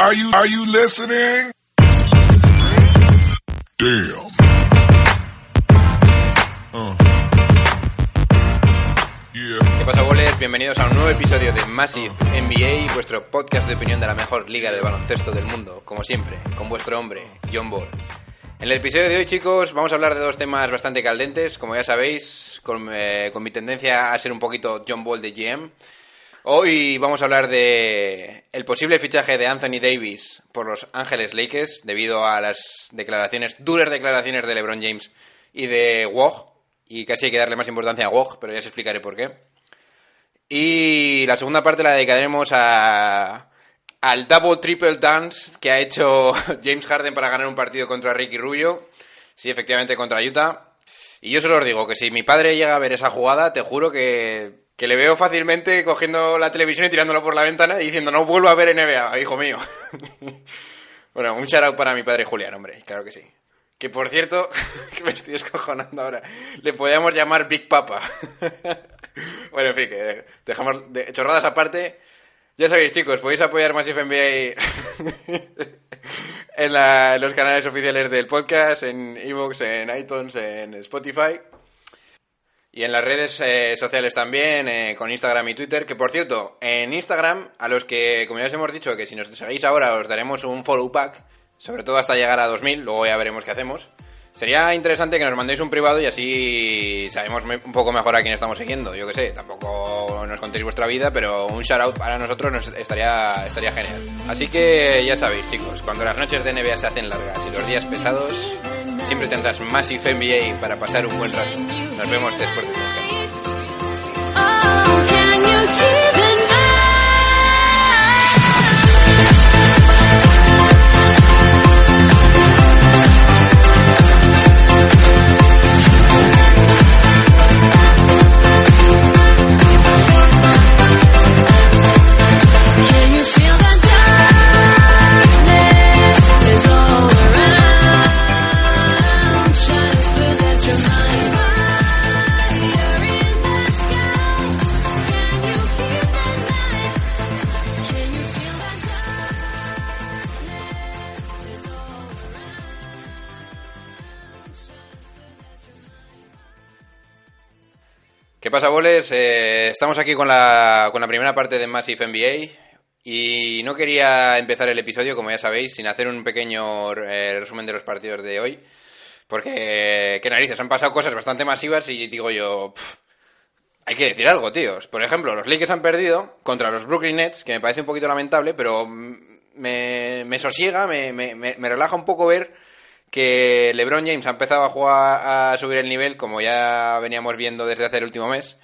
Are you, are you listening? Damn. Uh. ¿Qué pasa, bolers? Bienvenidos a un nuevo episodio de Massive NBA, vuestro podcast de opinión de la mejor liga de baloncesto del mundo, como siempre, con vuestro hombre, John Ball. En el episodio de hoy, chicos, vamos a hablar de dos temas bastante caldentes, como ya sabéis, con, eh, con mi tendencia a ser un poquito John Ball de GM. Hoy vamos a hablar de el posible fichaje de Anthony Davis por los Ángeles Lakers debido a las declaraciones, duras declaraciones de LeBron James y de Woj, y casi hay que darle más importancia a Woj, pero ya os explicaré por qué. Y la segunda parte la dedicaremos a, al double triple dance que ha hecho James Harden para ganar un partido contra Ricky Rubio. Sí, efectivamente contra Utah. Y yo solo os digo que si mi padre llega a ver esa jugada, te juro que, que le veo fácilmente cogiendo la televisión y tirándolo por la ventana y diciendo no vuelvo a ver NBA, hijo mío. bueno, un shout out para mi padre Julián, hombre, claro que sí. Que por cierto, que me estoy escojonando ahora, le podíamos llamar Big Papa. bueno, en fin, que dejamos de chorradas aparte. Ya sabéis, chicos, podéis apoyar Massive NBA en, en los canales oficiales del podcast, en Evox, en iTunes, en Spotify. Y en las redes eh, sociales también, eh, con Instagram y Twitter, que por cierto, en Instagram, a los que, como ya os hemos dicho, que si nos seguís ahora os daremos un follow back, sobre todo hasta llegar a 2000, luego ya veremos qué hacemos. Sería interesante que nos mandéis un privado y así sabemos un poco mejor a quién estamos siguiendo. Yo que sé, tampoco nos contéis vuestra vida, pero un shout out para nosotros nos estaría, estaría genial. Así que ya sabéis, chicos, cuando las noches de NBA se hacen largas y los días pesados, siempre tendrás Massive NBA para pasar un buen rato. Nos vemos después del descanso. ¿Qué pasa, boles? Eh, estamos aquí con la, con la primera parte de Massive NBA y no quería empezar el episodio, como ya sabéis, sin hacer un pequeño eh, resumen de los partidos de hoy, porque, qué narices, han pasado cosas bastante masivas y digo yo, pff, hay que decir algo, tíos. Por ejemplo, los Lakers han perdido contra los Brooklyn Nets, que me parece un poquito lamentable, pero me, me sosiega, me, me- me relaja un poco ver que LeBron James ha empezado a jugar a subir el nivel, como ya veníamos viendo desde hace el último mes,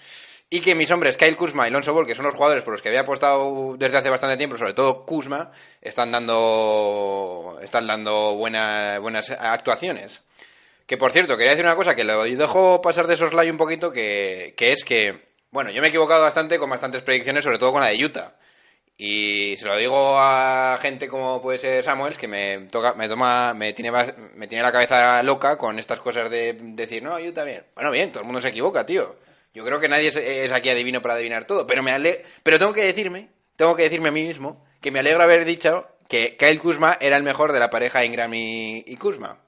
y que mis hombres Kyle Kuzma y Lonzo Ball, que son los jugadores por los que había apostado desde hace bastante tiempo, sobre todo Kuzma, están dando están dando buena- buenas actuaciones. Que por cierto, quería decir una cosa que lo dejo pasar de soslayo un poquito, que, que es que, bueno, yo me he equivocado bastante con bastantes predicciones, sobre todo con la de Utah. Y se lo digo a gente como puede ser Samuels, que me toca, me toma, me tiene, me tiene la cabeza loca con estas cosas de decir, no, Utah bien. Bueno, bien, todo el mundo se equivoca, tío. Yo creo que nadie es, aquí adivino para adivinar todo, pero me ale pero tengo que decirme, tengo que decirme a mí mismo que me alegro haber dicho que Kyle Kuzma era el mejor de la pareja Ingram y, y Kuzma.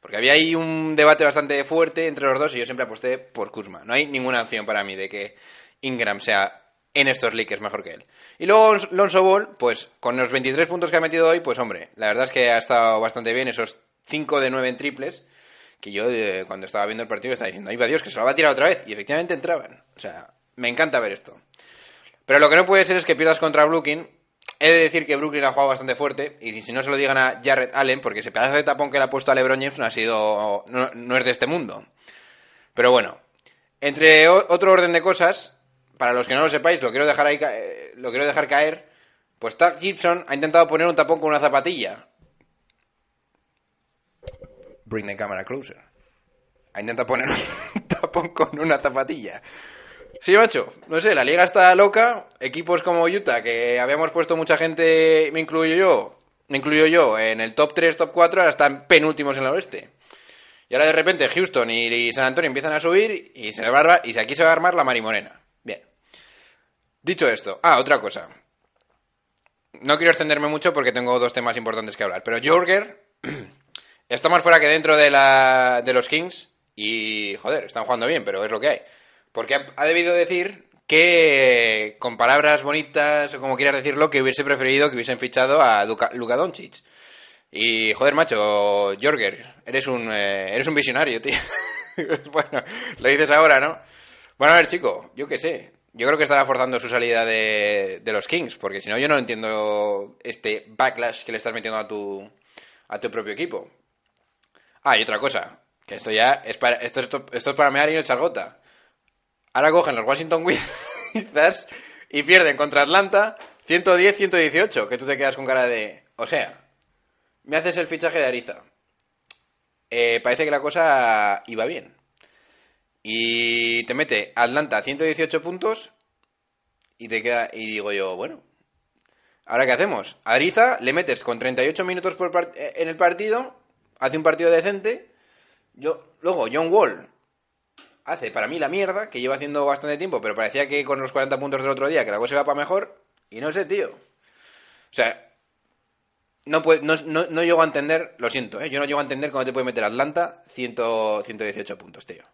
Porque había ahí un debate bastante fuerte entre los dos y yo siempre aposté por Kuzma. No hay ninguna opción para mí de que Ingram sea en estos Lakers mejor que él. Y luego Lonzo Ball, pues con los 23 puntos que ha metido hoy, pues hombre, la verdad es que ha estado bastante bien esos 5 de 9 en triples, que yo eh, cuando estaba viendo el partido estaba diciendo, ¡ay, va Dios, que se lo va a tirar otra vez! Y efectivamente entraban. O sea, me encanta ver esto. Pero lo que no puede ser es que pierdas contra Brooklyn. He de decir que Brooklyn ha jugado bastante fuerte. Y si no se lo digan a Jarrett Allen, porque ese pedazo de tapón que le ha puesto a LeBron James no ha sido. no, es de este mundo. Pero bueno. Entre otro orden de cosas, para los que no lo sepáis, lo quiero dejar ahí eh, lo quiero dejar caer. Pues Tad Gibson ha intentado poner un tapón con una zapatilla. Bring the camera closer. Ha intentado poner un tapón con una zapatilla. Sí, macho, no sé, la liga está loca. Equipos como Utah, que habíamos puesto mucha gente, me incluyo yo, me incluyo yo, en el top 3, top 4, ahora están penúltimos en el oeste. Y ahora de repente Houston y, San Antonio empiezan a subir y se va a y aquí se va a armar la marimorena. Dicho esto, ah, otra cosa. no quiero extenderme mucho porque tengo dos temas importantes que hablar. Pero Jorger está más fuera que dentro de, la, de los Kings. Y, joder, están jugando bien, pero es lo que hay. Porque ha, debido decir que, con palabras bonitas o como quieras decirlo, que hubiese preferido que hubiesen fichado a Luka Doncic. Y, joder, macho, Jorger, eres un, eh, eres un visionario, tío. bueno, lo dices ahora, ¿no? Bueno, a ver, chico, yo qué sé. Yo creo que estará forzando su salida de, de los Kings, porque si no, yo no entiendo este backlash que le estás metiendo a tu, a tu propio equipo. Ah, y otra cosa, que esto ya es para, esto, esto, esto es para mear y no echar gota. Ahora cogen los Washington Wizards y pierden contra Atlanta 110-118, que tú te quedas con cara de... O sea, me haces el fichaje de Ariza. Eh, parece que la cosa iba bien. Y te mete Atlanta 118 puntos y te queda y digo yo, bueno, ¿ahora qué hacemos? A Ariza le metes con 38 minutos por part- eh, en el partido, hace un partido decente. Yo luego John Wall hace para mí la mierda, que lleva haciendo bastante tiempo, pero parecía que con los 40 puntos del otro día que la cosa iba para mejor y no sé, tío. O sea, no, puede, no, no, no llego a entender, lo siento, ¿eh? yo no llego a entender cómo te puede meter Atlanta 100, 118 puntos, tío.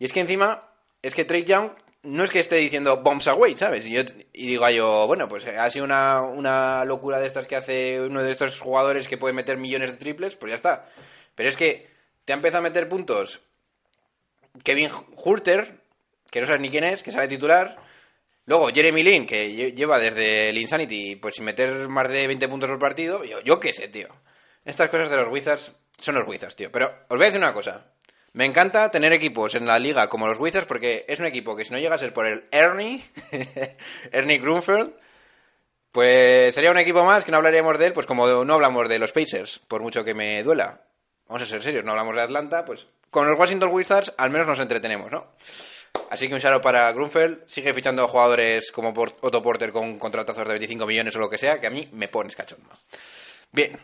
Y es que encima, es que Trey Young no es que esté diciendo bombs away, ¿sabes? Y, yo, y digo yo, bueno, pues ha sido una, una locura de estas que hace uno de estos jugadores que puede meter millones de triples, pues ya está. Pero es que te ha empezado a meter puntos Kevin Hurter, que no sabes ni quién es, que sabe titular. Luego Jeremy Lin, que lle- lleva desde el Insanity, pues sin meter más de 20 puntos por partido. Yo, yo qué sé, tío. Estas cosas de los Wizards son los Wizards, tío. Pero os voy a decir una cosa. Me encanta tener equipos en la liga como los Wizards porque es un equipo que si no llega a ser por el Ernie, Ernie Grunfeld, pues sería un equipo más que no hablaríamos de él, pues como no hablamos de los Pacers, por mucho que me duela. Vamos a ser serios, no hablamos de Atlanta, pues con los Washington Wizards al menos nos entretenemos, ¿no? Así que un shout para Grunfeld, sigue fichando jugadores como Otto Porter con contratazos de 25 millones o lo que sea, que a mí me pones cachondo. Bien.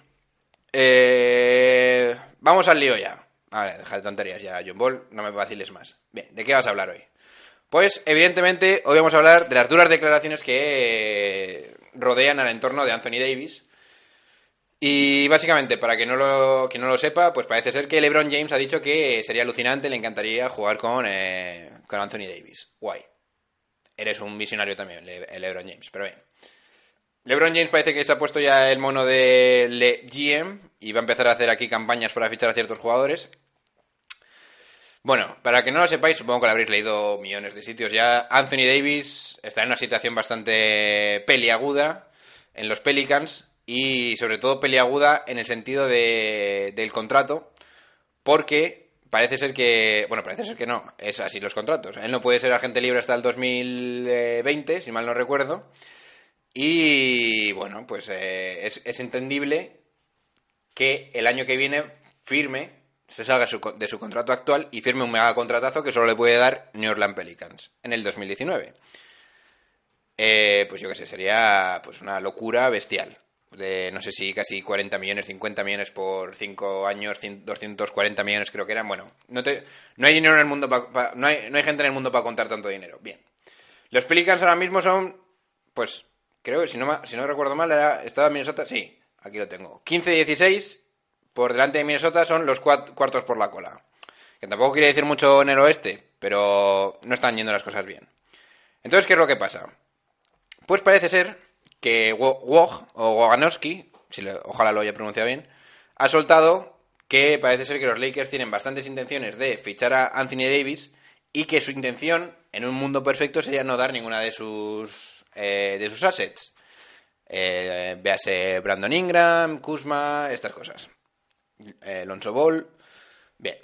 Eh, vamos al lío ya. Vale, deja de tonterías ya, John Ball, no me vaciles más. Bien, ¿de qué vas a hablar hoy? Pues, evidentemente, hoy vamos a hablar de las duras declaraciones que rodean al entorno de Anthony Davis. Y básicamente, para que no lo, que no lo sepa, pues parece ser que LeBron James ha dicho que sería alucinante, le encantaría jugar con, eh, con Anthony Davis. Guay. Eres un visionario también, Le- LeBron James, pero bien. LeBron James parece que se ha puesto ya el mono de GM y va a empezar a hacer aquí campañas para fichar a ciertos jugadores. Bueno, para que no lo sepáis, supongo que lo habréis leído millones de sitios ya. Anthony Davis está en una situación bastante peliaguda en los Pelicans y sobre todo peliaguda en el sentido de, del contrato porque parece ser que, bueno, parece ser que no, es así los contratos. Él no puede ser agente libre hasta el 2020, si mal no recuerdo. Y bueno, pues eh, es, entendible que el año que viene firme, se salga de su contrato actual y firme un mega contratazo que solo le puede dar New Orleans Pelicans en el 2019. Eh, pues yo qué sé, sería pues una locura bestial. De no sé si casi 40 millones, 50 millones por 5 años, 100 240 millones creo que eran. Bueno, no, te, no hay dinero en el mundo, pa- no, hay, no hay gente en el mundo para contar tanto dinero. Bien. Los Pelicans ahora mismo son, pues, creo que si no, si no recuerdo mal, estaba Minnesota, sí, aquí lo tengo. 15-16, por delante de Minnesota son los cuartos por la cola. Que tampoco quiere decir mucho en el oeste, pero no están yendo las cosas bien. Entonces, ¿qué es lo que pasa? Pues parece ser que Wo- Woj, o Woganowski, si ojalá lo haya pronunciado bien, ha soltado que parece ser que los Lakers tienen bastantes intenciones de fichar a Anthony Davis y que su intención, en un mundo perfecto, sería no dar ninguna de sus, eh, de sus assets. Eh, véase Brandon Ingram, Kuzma, estas cosas. Eh, Lonzo Ball. Bien.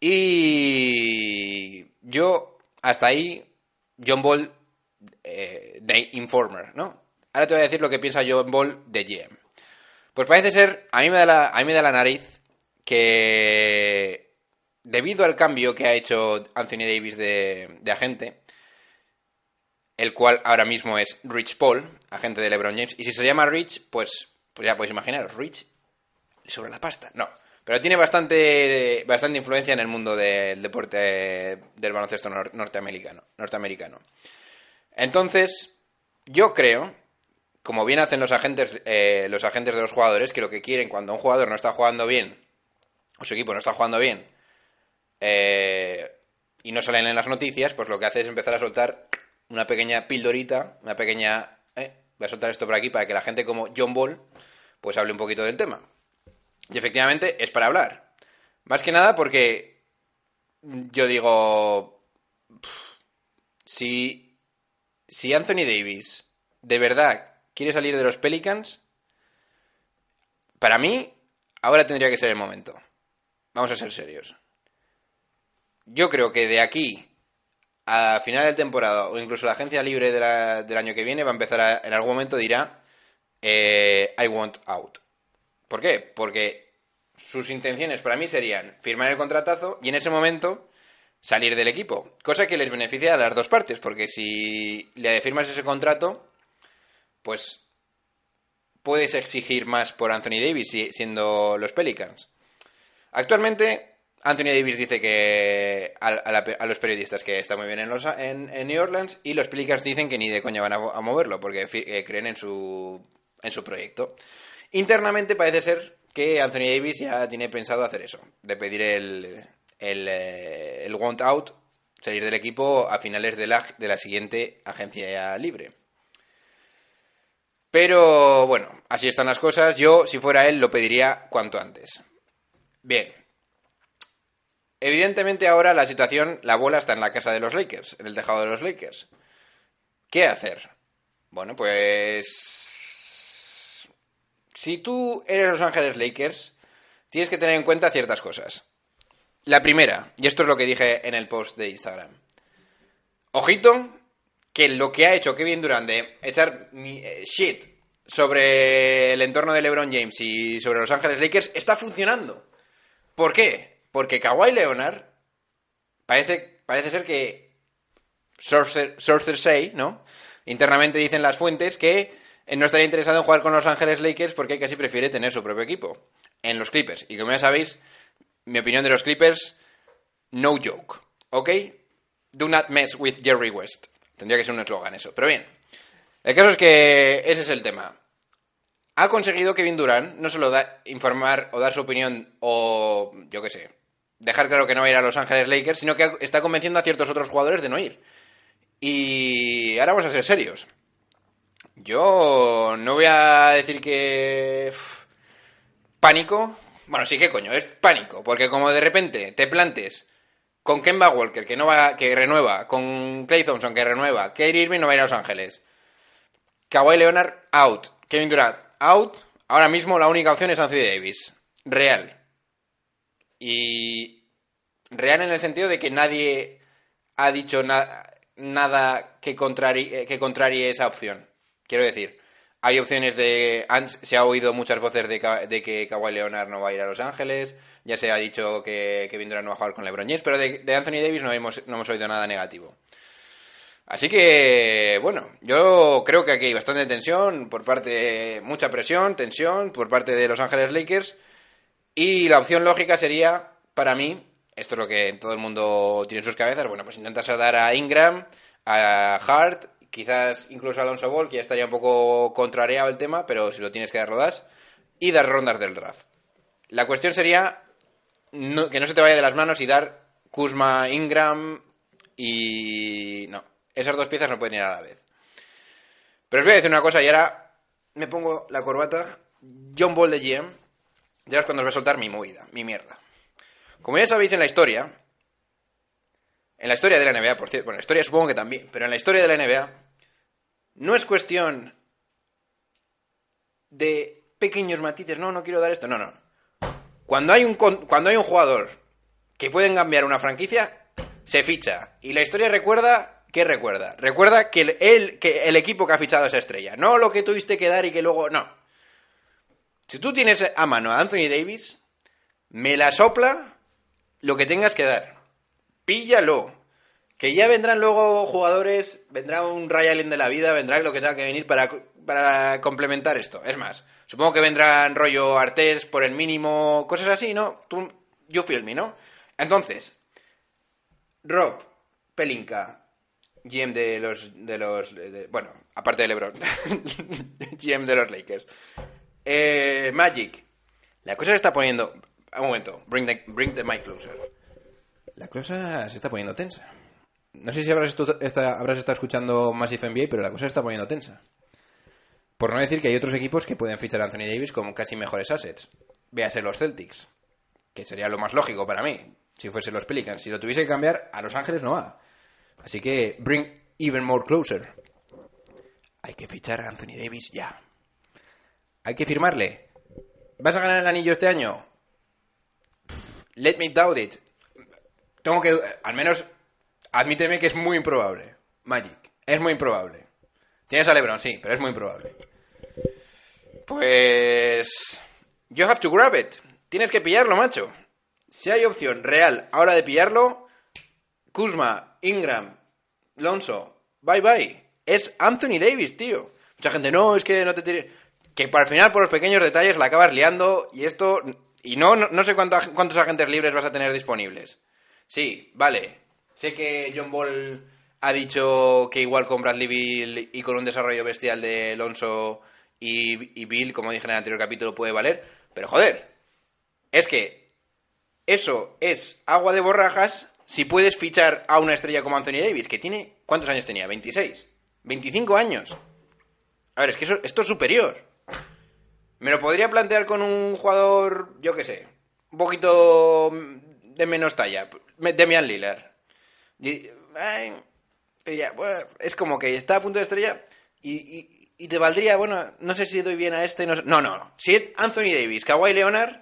Y yo, hasta ahí, John Ball eh, de Informer, ¿no? Ahora te voy a decir lo que piensa John Ball de GM. Pues parece ser, a mí me da la, a mí me da la nariz que debido al cambio que ha hecho Anthony Davis de, de agente, el cual ahora mismo es Rich Paul, agente de LeBron James, y si se llama Rich, pues, pues ya podéis imaginaros, Rich le sobra la pasta. No, pero tiene bastante, bastante influencia en el mundo del deporte del baloncesto nor- norteamericano, norteamericano. Entonces, yo creo como bien hacen los agentes, eh, los agentes de los jugadores, que lo que quieren cuando un jugador no está jugando bien, o su equipo no está jugando bien, eh, y no salen en las noticias, pues lo que hace es empezar a soltar una pequeña pildorita, una pequeña... eh, voy a soltar esto por aquí para que la gente como John Ball, pues hable un poquito del tema. Y efectivamente es para hablar. Más que nada porque yo digo, si, si Anthony Davis de verdad quiere salir de los Pelicans, para mí ahora tendría que ser el momento. Vamos a ser serios. Yo creo que de aquí a final de temporada o incluso la agencia libre del año que viene va a empezar a, en algún momento dirá eh, I want out. ¿Por qué? Porque sus intenciones para mí serían firmar el contratazo y en ese momento salir del equipo. Cosa que les beneficia a las dos partes, porque si le firmas ese contrato, pues puedes exigir más por Anthony Davis si- siendo los Pelicans. Actualmente, Anthony Davis dice que a, los periodistas que está muy bien en, New Orleans y los Pelicans dicen que ni de coña van a, moverlo porque eh, creen en su, en su proyecto. Internamente parece ser que Anthony Davis ya tiene pensado hacer eso, de pedir el, el, eh, el want out, salir del equipo a finales de la, de la siguiente agencia libre. Pero bueno, así están las cosas. Yo, si fuera él, lo pediría cuanto antes. Bien. Evidentemente ahora la situación, la bola está en la casa de los Lakers, en el tejado de los Lakers. ¿Qué hacer? Bueno, pues... Si tú eres Los Ángeles Lakers, tienes que tener en cuenta ciertas cosas. La primera, y esto es lo que dije en el post de Instagram. Ojito, que lo que ha hecho Kevin Durant de echar eh, shit sobre el entorno de LeBron James y sobre Los Ángeles Lakers está funcionando. ¿Por qué? Porque Kawhi Leonard parece, parece ser que Sources sources say, ¿no? Internamente dicen las fuentes que eh, no estaría interesado en jugar con Los Ángeles Lakers porque casi prefiere tener su propio equipo en los Clippers. Y como ya sabéis, mi opinión de los Clippers, no joke, ¿ok? Do not mess with Jerry West. Tendría que ser un eslogan eso. Pero bien, el caso es que ese es el tema. Ha conseguido Kevin Durant no solo da, informar o dar su opinión o, yo qué sé, dejar claro que no va a ir a Los Ángeles Lakers, sino que está convenciendo a ciertos otros jugadores de no ir. Y ahora vamos a ser serios. Yo no voy a decir que... pánico. Bueno, sí que coño, es pánico. Porque como de repente te plantes con Kemba Walker, que no va, que renueva, con Clay Thompson, que renueva, Kyrie Irving no va a ir a Los Ángeles. Kawhi Leonard, out. Kevin Durant, out. Ahora mismo la única opción es Anthony Davis. Real. Y real en el sentido de que nadie ha dicho na- nada que contrarie, que esa opción. Quiero decir, hay opciones de... se ha oído muchas voces de, que Kawhi Leonard no va a ir a Los Ángeles, ya se ha dicho que Kevin Durant no va a jugar con LeBron pero de, de Anthony Davis no hemos, no hemos oído nada negativo. Así que, bueno, yo creo que aquí hay bastante tensión por parte, mucha presión, tensión por parte de Los Ángeles Lakers. Y la opción lógica sería, para mí, esto es lo que todo el mundo tiene en sus cabezas, bueno, pues intentas dar a Ingram, a Hart, quizás incluso a Alonso Ball, que ya estaría un poco contrariado el tema, pero si lo tienes que dar, lo das, y dar rondas del draft. La cuestión sería que no se te vaya de las manos y dar Kuzma, Ingram y... No, esas dos piezas no pueden ir a la vez. Pero os voy a decir una cosa y ahora me pongo la corbata. John Ball de GM. Ya es cuando os voy a soltar mi movida, mi mierda. Como ya sabéis en la historia, en la historia de la NBA, por cierto, bueno, en la historia supongo que también, pero en la historia de la NBA, no es cuestión de pequeños matices, no, no quiero dar esto, no, no. Cuando hay un, cuando hay un jugador que pueden cambiar una franquicia, se ficha. Y la historia recuerda, ¿qué recuerda? Recuerda que el, el- que el equipo que ha fichado esa estrella, no lo que tuviste que dar y que luego, no. Si tú tienes a mano a Anthony Davis, me la sopla lo que tengas que dar. Píllalo. Que ya vendrán luego jugadores, vendrá un Ray Allen de la vida, vendrá lo que tenga que venir para, para complementar esto. Es más, supongo que vendrán rollo Artés por el mínimo, cosas así, ¿no? Tú, you feel me, ¿no? Entonces, Rob, Pelinka, GM de los... De los bueno, aparte de LeBron. GM de los Lakers. Magic. La cosa se está poniendo... Un momento. Bring the, bring the mic closer. La cosa se está poniendo tensa. No sé si habrás, esta- habrás estado escuchando Massive NBA, pero la cosa se está poniendo tensa. Por no decir que hay otros equipos que pueden fichar a Anthony Davis como casi mejores assets. Véase los Celtics, que sería lo más lógico para mí, si fuese los Pelicans. Si lo tuviese que cambiar, a Los Ángeles no va. Así que, bring even more closer. Hay que fichar a Anthony Davis ya. Hay que firmarle. ¿Vas a ganar el anillo este año? Let me doubt it. Tengo que... Al menos, admíteme que es muy improbable. Magic. Es muy improbable. Tienes a LeBron, sí, pero es muy improbable. Pues... You have to grab it. Tienes que pillarlo, macho. Si hay opción real ahora de pillarlo, Kuzma, Ingram, Lonzo, bye bye. Es Anthony Davis, tío. Mucha gente, no, es que no te tires. Que el final, por los pequeños detalles, la acabas liando y esto. Y no, no, sé cuánto- cuántos agentes libres vas a tener disponibles. Sí, vale. Sé que John Ball ha dicho que igual con Bradley Bill y con un desarrollo bestial de Lonzo y, y Bill, como dije en el anterior capítulo, puede valer. Pero joder, es que eso es agua de borrajas si puedes fichar a una estrella como Anthony Davis, que tiene... ¿Cuántos años tenía? ¿26? ¿25 años? A ver, es que eso, esto es superior. Me lo podría plantear con un jugador, yo qué sé, un poquito de menos talla. Demian Lillard. Es como que está a punto de estrella y, te valdría, bueno, no sé si doy bien a este. No, no, no. no. Si es Anthony Davis, Kawhi Leonard,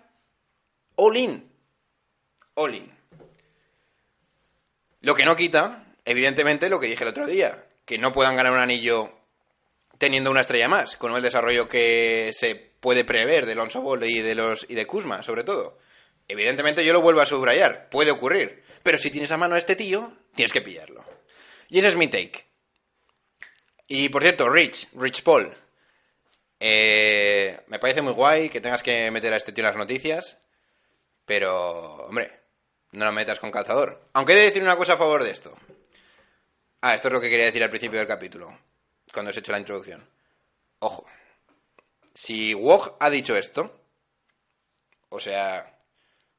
all in. All in. Lo que no quita, evidentemente, lo que dije el otro día, que no puedan ganar un anillo teniendo una estrella más, con el desarrollo que se puede prever de Lonzo Ball y de los y de Kuzma, sobre todo. Evidentemente yo lo vuelvo a subrayar, puede ocurrir, pero si tienes a mano a este tío, tienes que pillarlo. Y ese es mi take. Y por cierto, Rich, Rich Paul, eh, me parece muy guay que tengas que meter a este tío en las noticias, pero, hombre, no lo metas con calzador. Aunque he de decir una cosa a favor de esto. Ah, esto es lo que quería decir al principio del capítulo, cuando os he hecho la introducción. Ojo, si Wog ha dicho esto, o sea,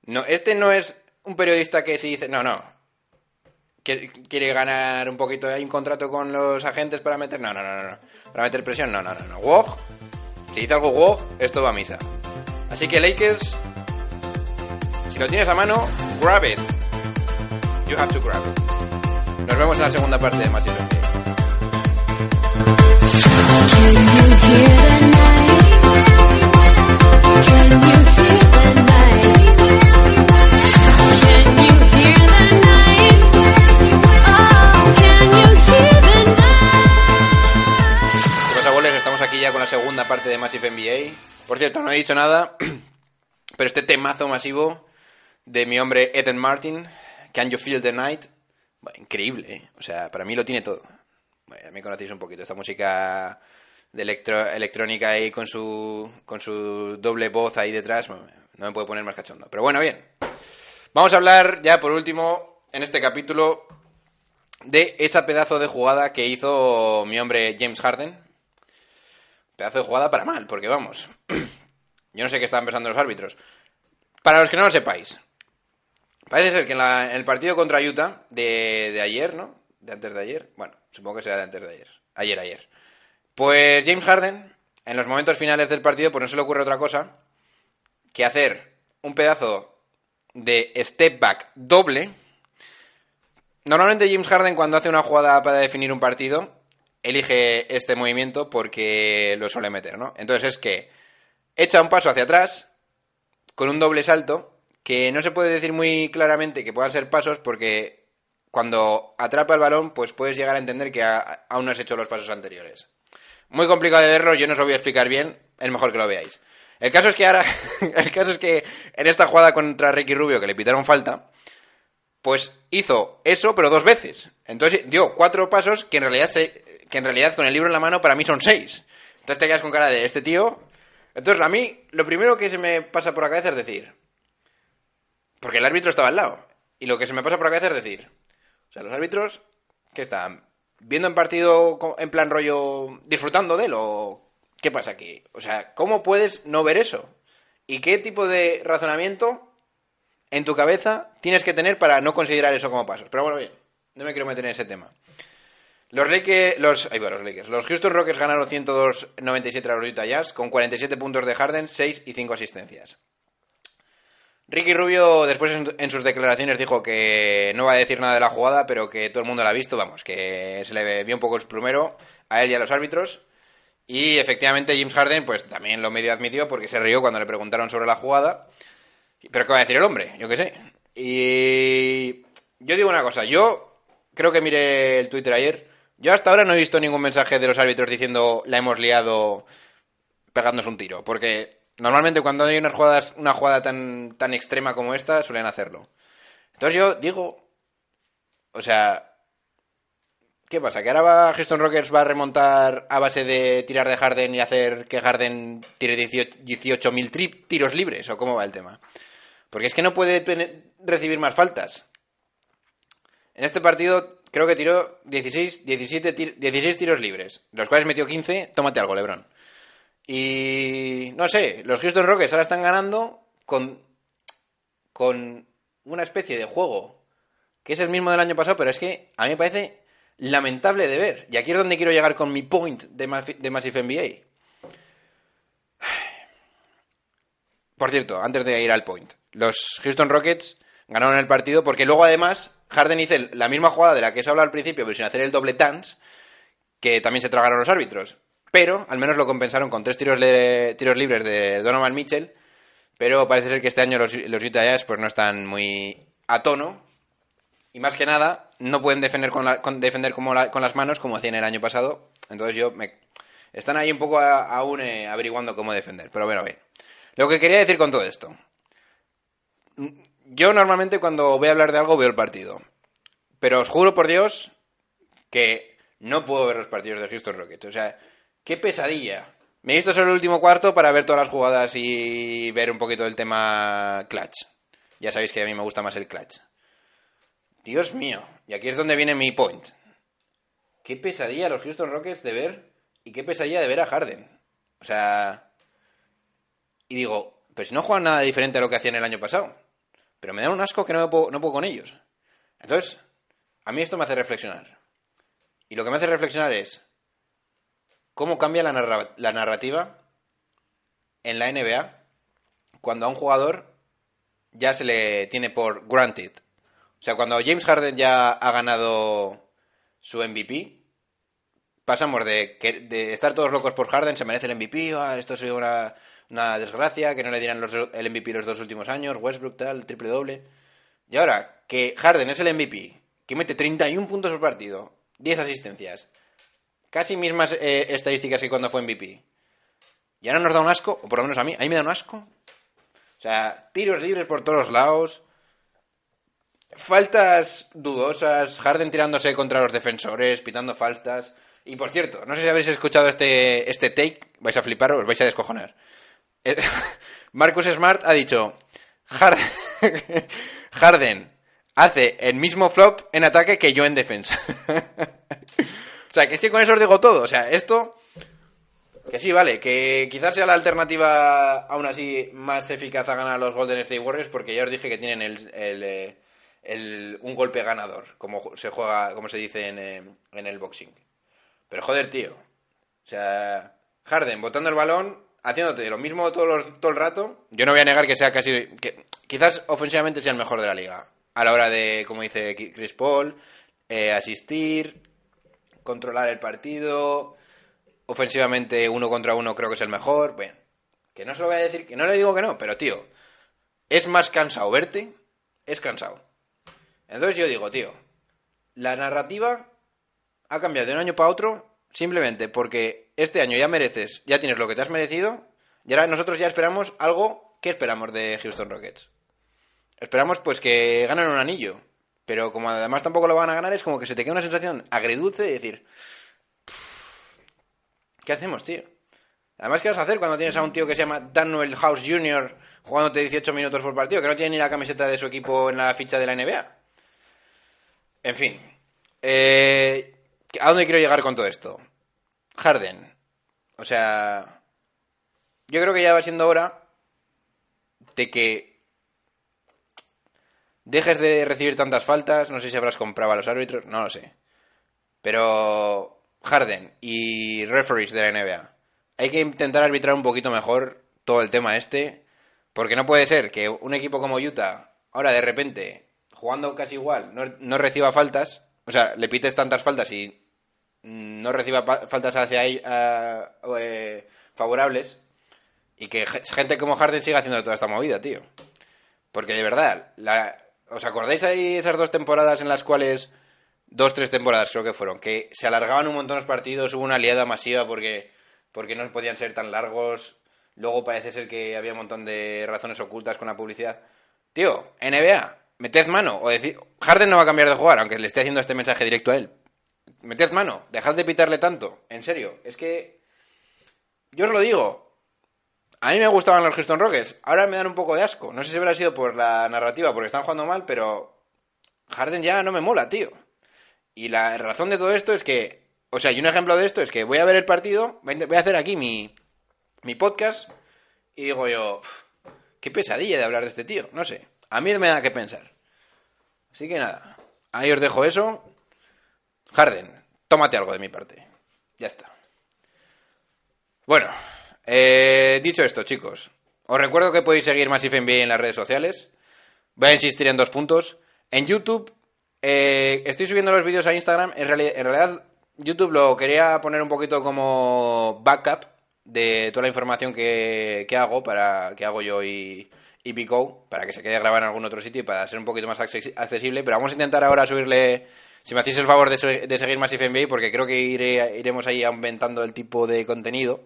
no, este no es un periodista que se dice, no, no, quiere ganar un poquito, hay un contrato con los agentes para meter, no, no, no, no, para meter presión, no, no, no, no, Wog, si dice algo Wog, esto va a misa. Así que Lakers, si lo tienes a mano, grab it. You have to grab it. Nos vemos en la segunda parte de Más. Can you parte de Massive NBA. Por cierto, no he dicho nada, pero este temazo masivo de mi hombre Ethan Martin, Can You Feel the Night, increíble, ¿eh? O sea, para mí lo tiene todo. Bueno, ya me conocéis un poquito, esta música de electro- electrónica ahí con su, con su doble voz ahí detrás, no me puede poner más cachondo. Pero bueno, bien. Vamos a hablar ya por último en este capítulo de esa pedazo de jugada que hizo mi hombre James Harden. Pedazo de jugada para mal, porque vamos. Yo no sé qué estaban pensando los árbitros. Para los que no lo sepáis, parece ser que en, la- en el partido contra Utah de, de ayer, ¿no? De antes de ayer. Bueno, supongo que será de antes de ayer. Ayer, ayer. Pues James Harden, en los momentos finales del partido, pues no se le ocurre otra cosa que hacer un pedazo de step back doble. Normalmente James Harden cuando hace una jugada para definir un partido elige este movimiento porque lo suele meter, ¿no? Entonces es que echa un paso hacia atrás con un doble salto que no se puede decir muy claramente que puedan ser pasos porque cuando atrapa el balón pues puedes llegar a entender que aún no has hecho los pasos anteriores. Muy complicado de verlo, yo no os lo voy a explicar bien, es mejor que lo veáis. El caso es que ahora, el caso es que en esta jugada contra Ricky Rubio que le pitaron falta, pues hizo eso, pero dos veces. Entonces dio cuatro pasos que en realidad se, que en realidad con el libro en la mano para mí son seis. Entonces te quedas con cara de este tío. Entonces a mí lo primero que se me pasa por la cabeza es decir, porque el árbitro estaba al lado y lo que se me pasa por la cabeza es decir, o sea, los árbitros que están viendo en partido en plan rollo disfrutando de él o qué pasa aquí? O sea, ¿cómo puedes no ver eso? ¿Y qué tipo de razonamiento en tu cabeza tienes que tener para no considerar eso como pasos? Pero bueno, bien, no me quiero meter en ese tema. Los Lakers, los, ahí va, los Lakers. Los Houston Rockets ganaron 102-97 a los Utah Jazz con 47 puntos de Harden, 6 y 5 asistencias. Ricky Rubio después en, sus declaraciones dijo que no va a decir nada de la jugada, pero que todo el mundo la ha visto, vamos, que se le vio un poco el plumero a él y a los árbitros. Y efectivamente James Harden pues también lo medio admitió porque se rió cuando le preguntaron sobre la jugada. Pero ¿qué va a decir el hombre? Yo qué sé. Y yo digo una cosa, yo creo que miré el Twitter ayer. Yo hasta ahora no he visto ningún mensaje de los árbitros diciendo la hemos liado pegándonos un tiro. Porque normalmente cuando hay unas jugadas, una jugada tan, tan extrema como esta, suelen hacerlo. Entonces yo digo, o sea, ¿qué pasa? ¿Que ahora va Houston Rockets va a remontar a base de tirar de Harden y hacer que Harden tire 18 18.000 tri- tiros libres? ¿O cómo va el tema? Porque es que no puede recibir más faltas. En este partido creo que tiró 16, 17 tir- 16 tiros libres, los cuales metió 15. Tómate algo, Lebron. Y no sé, los Houston Rockets ahora están ganando con, con una especie de juego que es el mismo del año pasado, pero es que a mí me parece lamentable de ver. Y aquí es donde quiero llegar con mi point de, de Massive NBA. Por cierto, antes de ir al point, los Houston Rockets ganaron el partido porque luego además Harden hizo la misma jugada de la que se hablado al principio, pero sin hacer el doble dance, que también se tragaron los árbitros. Pero al menos lo compensaron con tres tiros, le- tiros libres de Donovan Mitchell. Pero parece ser que este año los, los Utah Jazz pues, no están muy a tono. Y más que nada, no pueden defender, con defender como con las manos como hacían el año pasado. Entonces yo me... Están ahí un poco a- aún eh, averiguando cómo defender. Pero bueno, bien. Lo que quería decir con todo esto. Yo normalmente cuando voy a hablar de algo veo el partido. Pero os juro por Dios que no puedo ver los partidos de Houston Rockets. O sea, qué pesadilla. Me he visto solo el último cuarto para ver todas las jugadas y ver un poquito del tema clutch. Ya sabéis que a mí me gusta más el clutch. Dios mío. Y aquí es donde viene mi point. Qué pesadilla los Houston Rockets de ver y qué pesadilla de ver a Harden. O sea... Y digo, pues si no juegan nada diferente a lo que hacían el año pasado. Pero me da un asco que no no puedo con ellos. Entonces, a mí esto me hace reflexionar. Y lo que me hace reflexionar es cómo cambia la, narra- la narrativa en la NBA cuando a un jugador ya se le tiene por granted. O sea, cuando James Harden ya ha ganado su MVP, pasamos de, que- de estar todos locos por Harden, se merece el MVP, ah, esto es una, una desgracia, que no le dieran los- el MVP los dos últimos años, Westbrook tal, triple doble. Y ahora que Harden es el MVP, que mete 31 puntos por partido, 10 asistencias, casi mismas eh, estadísticas que cuando fue MVP. Y ahora nos da un asco, o por lo menos a mí, a mí me da un asco. O sea, tiros libres por todos lados, faltas dudosas, Harden tirándose contra los defensores, pitando faltas. Y por cierto, no sé si habéis escuchado este, este take, vais a flipar, os vais a descojonar. Eh, Marcus Smart ha dicho, Harden, Harden hace el mismo flop en ataque que yo en defensa. o sea, que es que con eso os digo todo. O sea, esto... Que sí, vale, que quizás sea la alternativa aún así más eficaz a ganar los Golden State Warriors porque ya os dije que tienen el, el, eh, un golpe ganador, como se juega, como se dice en, eh, en el boxing. Pero joder, tío. O sea, Harden botando el balón, haciéndote lo mismo todo, los- todo el rato. Yo no voy a negar que sea casi... que quizás ofensivamente sea el mejor de la liga. A la hora de, como dice Chris Paul, eh, asistir, controlar el partido. Ofensivamente, uno contra uno creo que es el mejor. Bueno, que no se lo voy a decir, que no le digo que no, pero tío, es más cansado verte, es cansado. Entonces yo digo, tío, la narrativa ha cambiado de un año para otro simplemente porque este año ya mereces, ya tienes lo que te has merecido y ahora nosotros ya esperamos algo. ¿Qué esperamos de Houston Rockets? Esperamos pues que ganen un anillo, pero como además tampoco lo van a ganar es como que se te queda una sensación agridulce de decir, ¿qué hacemos, tío? Además, ¿qué vas a hacer cuando tienes a un tío que se llama Daniel House Jr. jugándote 18 minutos por partido, que no tiene ni la camiseta de su equipo en la ficha de la NBA? En fin. Eh, ¿A dónde quiero llegar con todo esto? Harden. O sea, yo creo que ya va siendo hora de que dejes de recibir tantas faltas. No sé si habrás comprado a los árbitros, no lo sé. Pero Harden y referees de la NBA, hay que intentar arbitrar un poquito mejor todo el tema este, porque no puede ser que un equipo como Utah, ahora de repente, jugando casi igual, no, no reciba faltas, o sea, le pites tantas faltas y no reciba faltas hacia ell- a- eh, favorables, y que ge- gente como Harden siga haciendo toda esta movida, tío. Porque de verdad, la, ¿os acordáis ahí esas dos temporadas en las cuales, dos, tres temporadas creo que fueron, que se alargaban un montón los partidos, hubo una aliada masiva porque, porque no podían ser tan largos, luego parece ser que había un montón de razones ocultas con la publicidad. Tío, NBA, meted mano, o decir, Harden no va a cambiar de jugar, aunque le esté haciendo este mensaje directo a él. Meted mano, dejad de pitarle tanto, en serio, es que, yo os lo digo, a mí me gustaban los Houston Rockets. Ahora me dan un poco de asco. No sé si habrá sido por la narrativa, porque están jugando mal, pero Harden ya no me mola, tío. Y la razón de todo esto es que, o sea, y un ejemplo de esto es que voy a ver el partido, voy a hacer aquí mi, mi podcast y digo yo, "Uf, qué pesadilla de hablar de este tío. No sé, a mí me da que pensar. Así que nada, ahí os dejo eso. Harden, tómate algo de mi parte. Ya está. Bueno, eh, dicho esto, chicos, os recuerdo que podéis seguir Massive NBA en las redes sociales. Voy a insistir en dos puntos. En YouTube, eh, estoy subiendo los vídeos a Instagram. En, reali- en realidad, YouTube lo quería poner un poquito como backup de toda la información que, hago, para que hago yo y, y Pico, para que se quede grabado en algún otro sitio y para ser un poquito más acces- accesible. Pero vamos a intentar ahora subirle, si me hacéis el favor de, se- de seguir Massive NBA, porque creo que iremos ahí aumentando el tipo de contenido.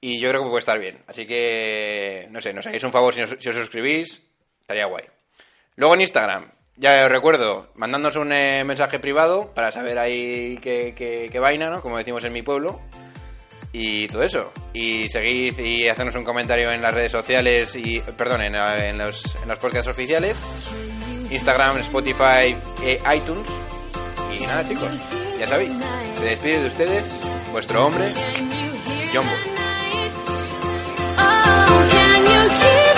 Y yo creo que puede estar bien. Así que, no sé, nos hagáis un favor si os, suscribís. Estaría guay. Luego en Instagram, ya os recuerdo, mandándonos un eh, mensaje privado para saber ahí qué, qué- vaina, ¿no? Como decimos en mi pueblo. Y todo eso. Y seguid y hacernos un comentario en las redes sociales y, perdón, en, en los, en los podcasts oficiales. Instagram, Spotify, e iTunes. Y nada, chicos, ya sabéis. Se despide de ustedes, vuestro hombre, Bull. to see